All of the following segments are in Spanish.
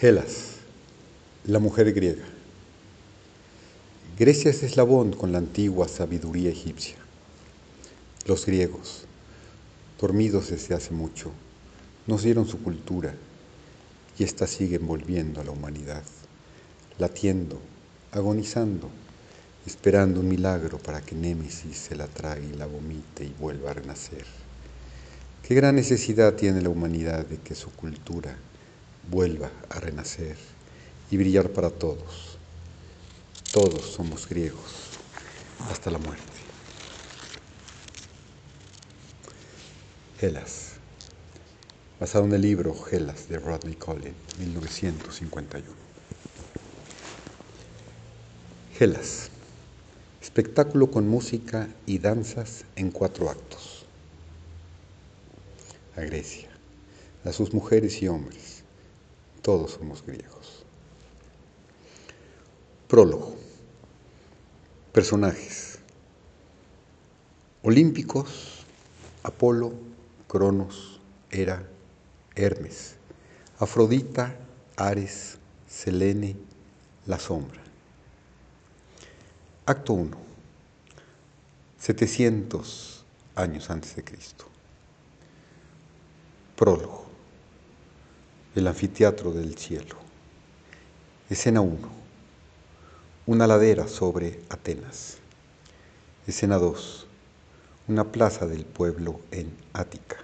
Gelas, la mujer griega. Grecia es eslabón con la antigua sabiduría egipcia. Los griegos, dormidos desde hace mucho, nos dieron su cultura y ésta sigue envolviendo a la humanidad, latiendo, agonizando, esperando un milagro para que Némesis se la trague y la vomite y vuelva a renacer. Qué gran necesidad tiene la humanidad de que su cultura vuelva a renacer y brillar para todos. Todos somos griegos hasta la muerte. Gelas, basado en el libro Gelas de Rodney Collin, 1951. Gelas, espectáculo con música y danzas en cuatro actos. A Grecia, a sus mujeres y hombres, todos somos griegos. Prólogo. Personajes. Olímpicos, Apolo, Cronos, Hera, Hermes, Afrodita, Ares, Selene, la sombra. Acto 1. 700 años antes de Cristo. Prólogo el anfiteatro del cielo. Escena 1. Una ladera sobre Atenas. Escena 2. Una plaza del pueblo en Ática.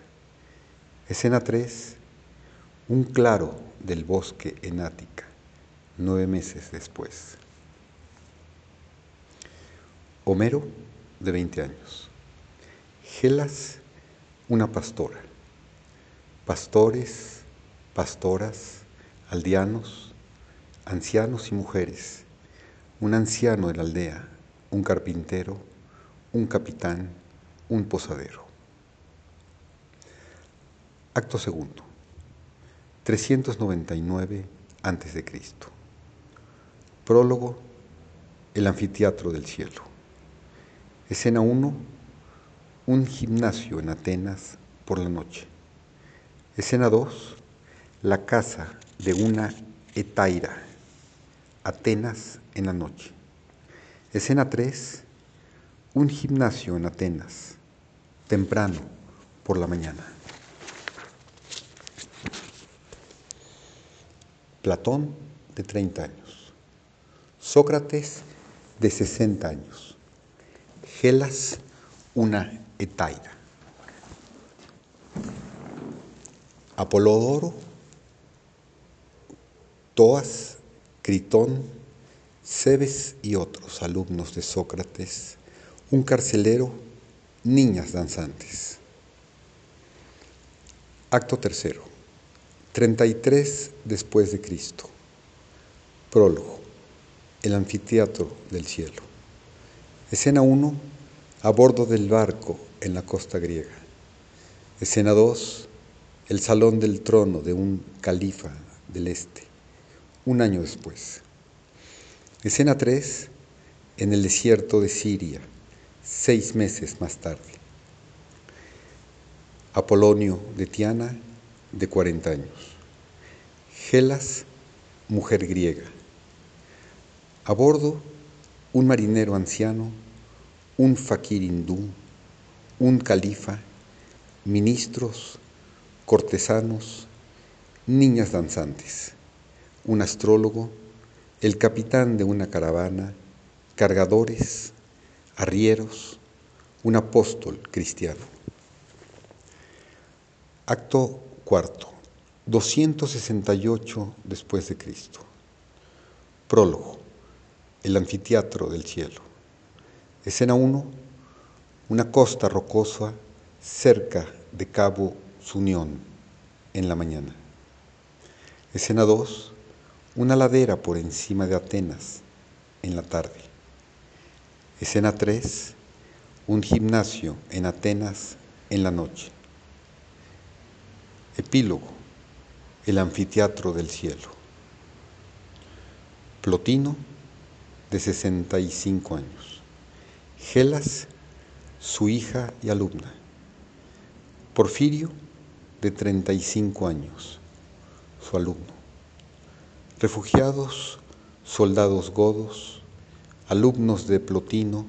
Escena 3. Un claro del bosque en Ática, nueve meses después. Homero, de 20 años. Gelas, una pastora. Pastores, pastoras, aldeanos, ancianos y mujeres, un anciano de la aldea, un carpintero, un capitán, un posadero. Acto segundo, 399 a.C. Prólogo, el anfiteatro del cielo. Escena 1, un gimnasio en Atenas por la noche. Escena 2, la casa de una etaira, Atenas en la noche. Escena 3, un gimnasio en Atenas, temprano por la mañana. Platón de 30 años, Sócrates de 60 años, Gelas una etaira, Apolodoro Toas, Critón, Cebes y otros alumnos de Sócrates, un carcelero, niñas danzantes. Acto tercero, 33 después de Cristo. Prólogo, el anfiteatro del cielo. Escena 1, a bordo del barco en la costa griega. Escena 2, el salón del trono de un califa del este un año después. Escena 3, en el desierto de Siria, seis meses más tarde. Apolonio de Tiana, de 40 años. Gelas, mujer griega. A bordo, un marinero anciano, un fakir hindú, un califa, ministros, cortesanos, niñas danzantes un astrólogo, el capitán de una caravana, cargadores, arrieros, un apóstol cristiano. Acto cuarto, 268 después de Cristo. Prólogo, el anfiteatro del cielo. Escena 1, una costa rocosa cerca de Cabo Sunión en la mañana. Escena 2, una ladera por encima de Atenas en la tarde. Escena 3, un gimnasio en Atenas en la noche. Epílogo, el anfiteatro del cielo. Plotino, de 65 años. Gelas, su hija y alumna. Porfirio, de 35 años, su alumno. Refugiados, soldados godos, alumnos de Plotino,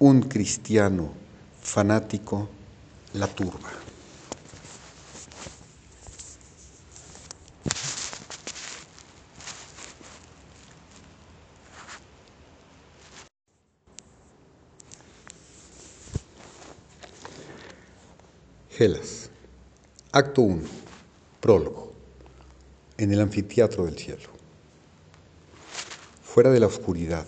un cristiano fanático, la turba. Gelas. Acto 1. Prólogo. En el anfiteatro del cielo. Fuera de la oscuridad,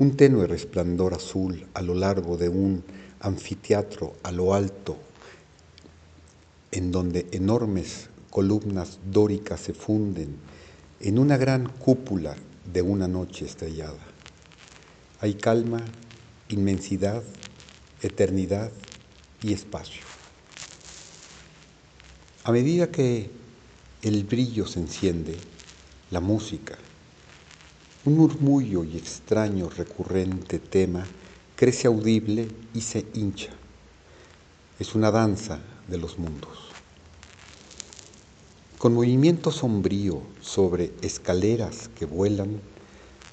un tenue resplandor azul a lo largo de un anfiteatro a lo alto, en donde enormes columnas dóricas se funden en una gran cúpula de una noche estrellada. Hay calma, inmensidad, eternidad y espacio. A medida que el brillo se enciende, la música, un murmullo y extraño recurrente tema crece audible y se hincha. Es una danza de los mundos. Con movimiento sombrío sobre escaleras que vuelan,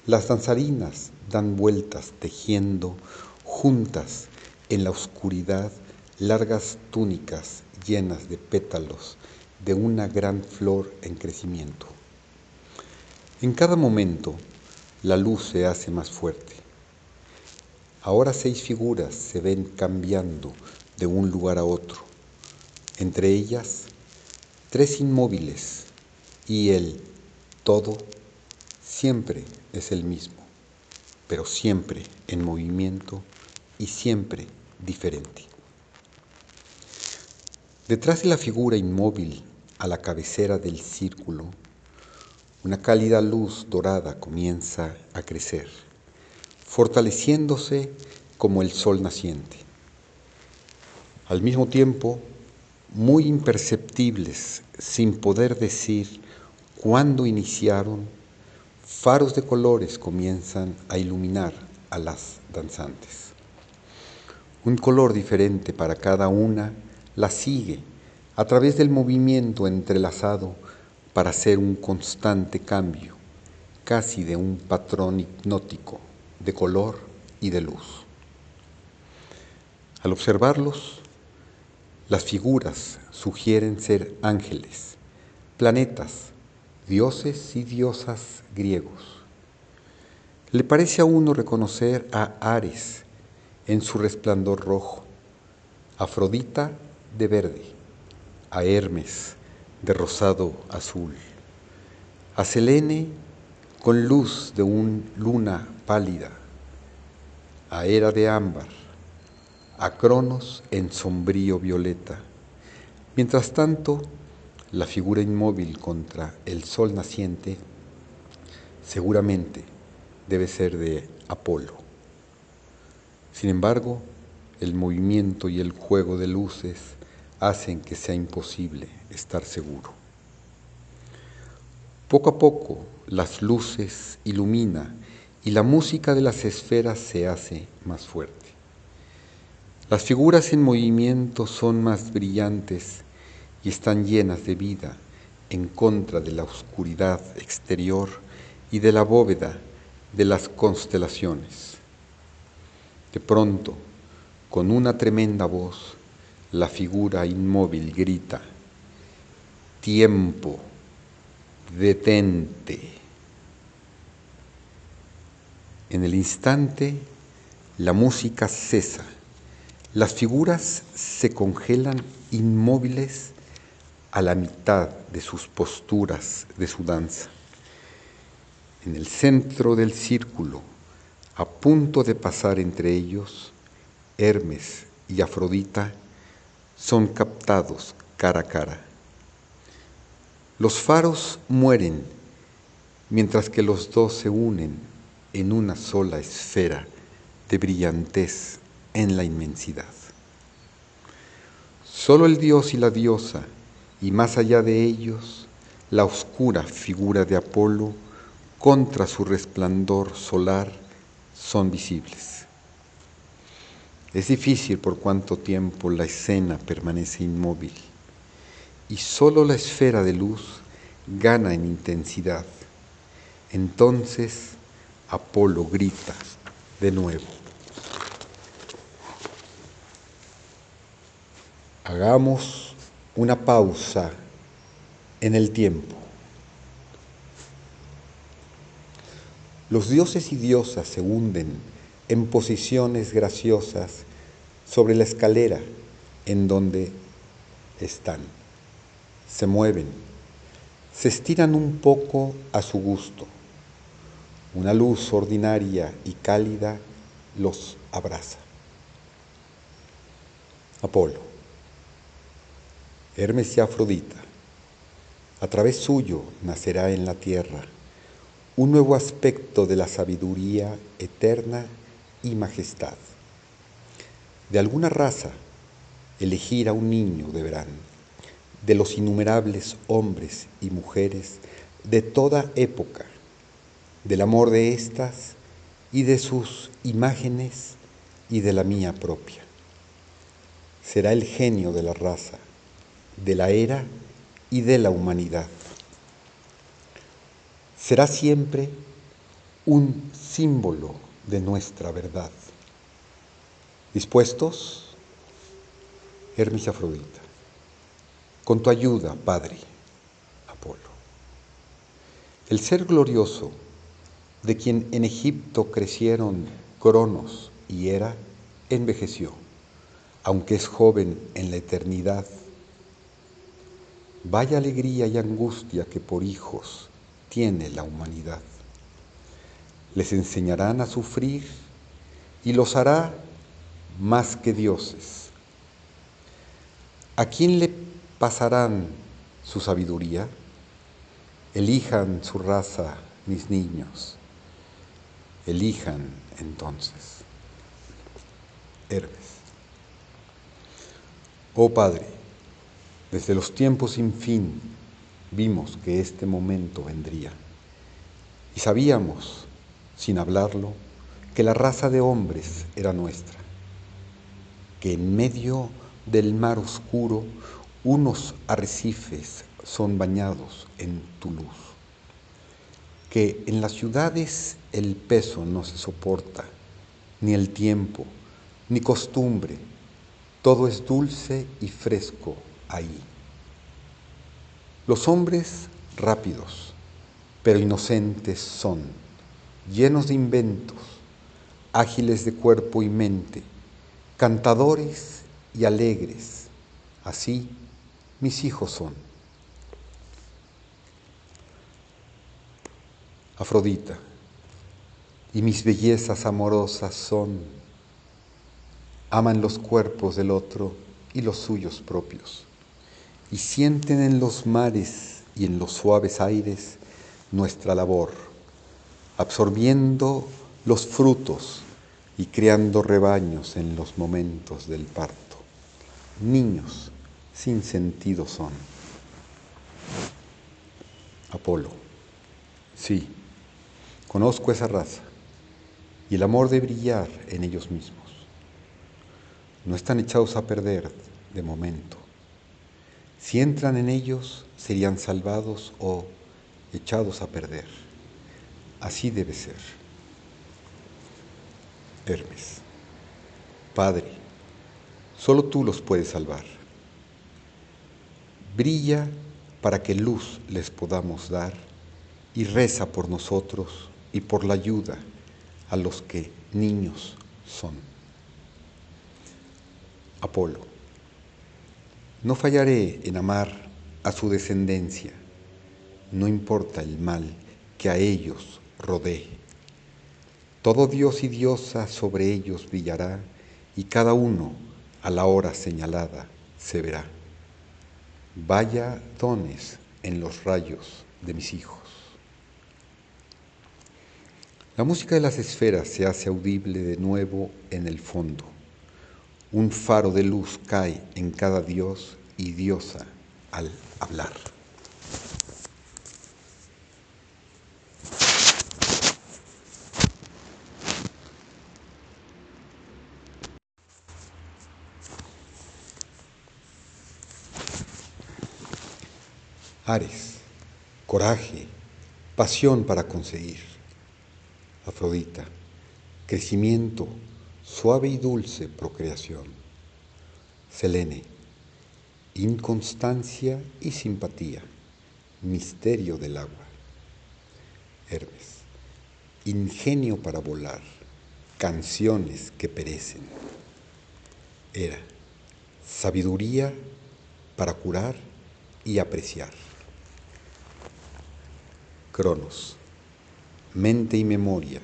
las danzarinas dan vueltas tejiendo juntas en la oscuridad largas túnicas llenas de pétalos de una gran flor en crecimiento. En cada momento la luz se hace más fuerte. Ahora seis figuras se ven cambiando de un lugar a otro, entre ellas tres inmóviles y el todo siempre es el mismo, pero siempre en movimiento y siempre diferente. Detrás de la figura inmóvil a la cabecera del círculo, una cálida luz dorada comienza a crecer, fortaleciéndose como el sol naciente. Al mismo tiempo, muy imperceptibles, sin poder decir cuándo iniciaron, faros de colores comienzan a iluminar a las danzantes. Un color diferente para cada una la sigue a través del movimiento entrelazado para hacer un constante cambio, casi de un patrón hipnótico de color y de luz. Al observarlos, las figuras sugieren ser ángeles, planetas, dioses y diosas griegos. Le parece a uno reconocer a Ares en su resplandor rojo, Afrodita de verde, a Hermes de rosado azul, a Selene con luz de una luna pálida, a Hera de ámbar, a Cronos en sombrío violeta. Mientras tanto, la figura inmóvil contra el sol naciente seguramente debe ser de Apolo. Sin embargo, el movimiento y el juego de luces hacen que sea imposible estar seguro. Poco a poco las luces ilumina y la música de las esferas se hace más fuerte. Las figuras en movimiento son más brillantes y están llenas de vida en contra de la oscuridad exterior y de la bóveda de las constelaciones. De pronto, con una tremenda voz, la figura inmóvil grita, tiempo, detente. En el instante, la música cesa, las figuras se congelan inmóviles a la mitad de sus posturas de su danza. En el centro del círculo, a punto de pasar entre ellos, Hermes y Afrodita son captados cara a cara. Los faros mueren mientras que los dos se unen en una sola esfera de brillantez en la inmensidad. Solo el dios y la diosa, y más allá de ellos, la oscura figura de Apolo contra su resplandor solar, son visibles. Es difícil por cuánto tiempo la escena permanece inmóvil y solo la esfera de luz gana en intensidad. Entonces Apolo grita de nuevo. Hagamos una pausa en el tiempo. Los dioses y diosas se hunden en posiciones graciosas sobre la escalera en donde están. Se mueven, se estiran un poco a su gusto. Una luz ordinaria y cálida los abraza. Apolo, Hermes y Afrodita, a través suyo nacerá en la tierra un nuevo aspecto de la sabiduría eterna y majestad. De alguna raza, elegir a un niño deberán, de los innumerables hombres y mujeres de toda época, del amor de éstas y de sus imágenes y de la mía propia. Será el genio de la raza, de la era y de la humanidad. Será siempre un símbolo de nuestra verdad. ¿Dispuestos? Hermes Afrodita. Con tu ayuda, Padre, Apolo. El ser glorioso de quien en Egipto crecieron Cronos y Hera, envejeció, aunque es joven en la eternidad. Vaya alegría y angustia que por hijos tiene la humanidad. Les enseñarán a sufrir y los hará más que dioses. ¿A quién le pasarán su sabiduría? Elijan su raza, mis niños. Elijan entonces. Hermes. Oh Padre, desde los tiempos sin fin vimos que este momento vendría y sabíamos, sin hablarlo, que la raza de hombres era nuestra que en medio del mar oscuro unos arrecifes son bañados en tu luz, que en las ciudades el peso no se soporta, ni el tiempo, ni costumbre, todo es dulce y fresco ahí. Los hombres rápidos, pero inocentes son, llenos de inventos, ágiles de cuerpo y mente, cantadores y alegres, así mis hijos son. Afrodita, y mis bellezas amorosas son, aman los cuerpos del otro y los suyos propios, y sienten en los mares y en los suaves aires nuestra labor, absorbiendo los frutos y criando rebaños en los momentos del parto. Niños sin sentido son. Apolo, sí, conozco esa raza y el amor de brillar en ellos mismos. No están echados a perder de momento. Si entran en ellos, serían salvados o echados a perder. Así debe ser. Hermes. Padre, solo tú los puedes salvar. Brilla para que luz les podamos dar y reza por nosotros y por la ayuda a los que niños son. Apolo, no fallaré en amar a su descendencia, no importa el mal que a ellos rodee. Todo dios y diosa sobre ellos brillará y cada uno a la hora señalada se verá. Vaya dones en los rayos de mis hijos. La música de las esferas se hace audible de nuevo en el fondo. Un faro de luz cae en cada dios y diosa al hablar. Ares, coraje, pasión para conseguir. Afrodita, crecimiento, suave y dulce procreación. Selene, inconstancia y simpatía, misterio del agua. Hermes, ingenio para volar, canciones que perecen. Era, sabiduría para curar y apreciar. Cronos, mente y memoria,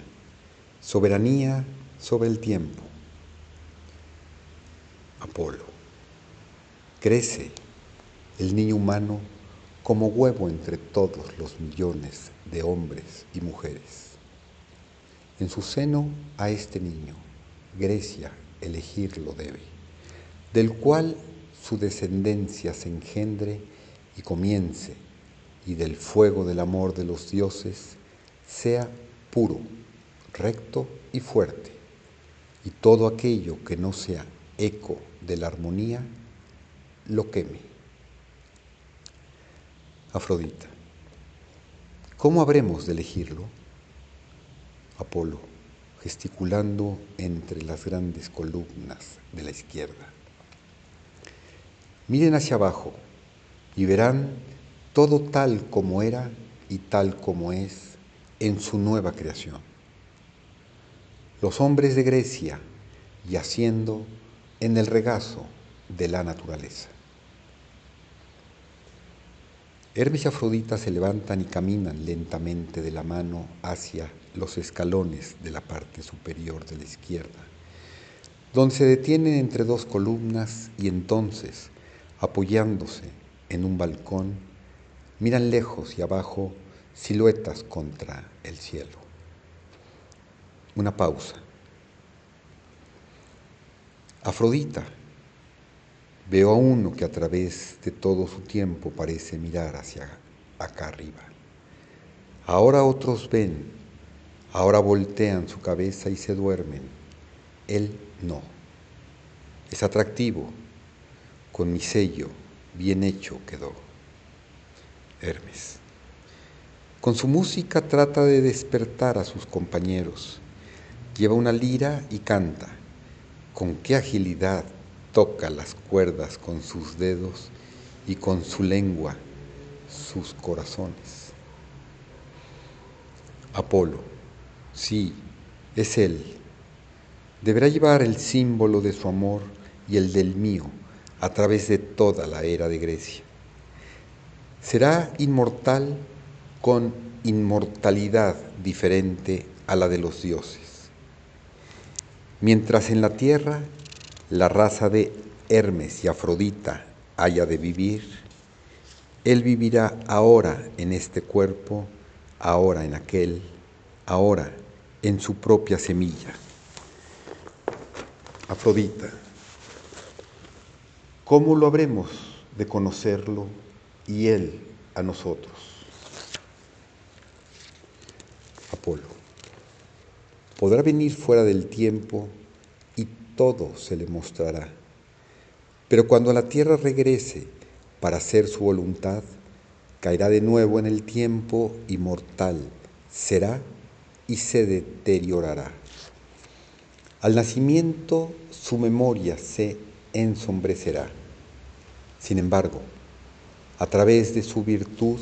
soberanía sobre el tiempo. Apolo, crece el niño humano como huevo entre todos los millones de hombres y mujeres. En su seno a este niño, Grecia elegirlo debe, del cual su descendencia se engendre y comience y del fuego del amor de los dioses sea puro, recto y fuerte, y todo aquello que no sea eco de la armonía lo queme. Afrodita, ¿cómo habremos de elegirlo? Apolo, gesticulando entre las grandes columnas de la izquierda. Miren hacia abajo y verán todo tal como era y tal como es en su nueva creación. Los hombres de Grecia yaciendo en el regazo de la naturaleza. Hermes y Afrodita se levantan y caminan lentamente de la mano hacia los escalones de la parte superior de la izquierda, donde se detienen entre dos columnas y entonces, apoyándose en un balcón, Miran lejos y abajo siluetas contra el cielo. Una pausa. Afrodita. Veo a uno que a través de todo su tiempo parece mirar hacia acá arriba. Ahora otros ven, ahora voltean su cabeza y se duermen. Él no. Es atractivo, con mi sello bien hecho quedó. Hermes. Con su música trata de despertar a sus compañeros. Lleva una lira y canta. Con qué agilidad toca las cuerdas con sus dedos y con su lengua sus corazones. Apolo, sí, es él. Deberá llevar el símbolo de su amor y el del mío a través de toda la era de Grecia será inmortal con inmortalidad diferente a la de los dioses. Mientras en la tierra la raza de Hermes y Afrodita haya de vivir, él vivirá ahora en este cuerpo, ahora en aquel, ahora en su propia semilla. Afrodita, ¿cómo lo habremos de conocerlo y Él a nosotros. Apolo. Podrá venir fuera del tiempo y todo se le mostrará. Pero cuando la tierra regrese para hacer su voluntad, caerá de nuevo en el tiempo y mortal será y se deteriorará. Al nacimiento su memoria se ensombrecerá. Sin embargo, a través de su virtud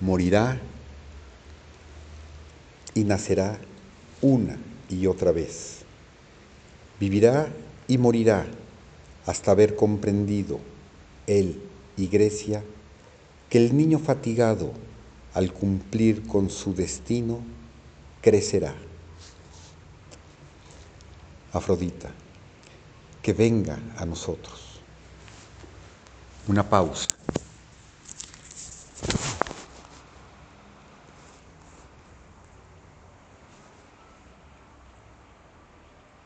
morirá y nacerá una y otra vez. Vivirá y morirá hasta haber comprendido él y Grecia que el niño fatigado al cumplir con su destino crecerá. Afrodita, que venga a nosotros. Una pausa.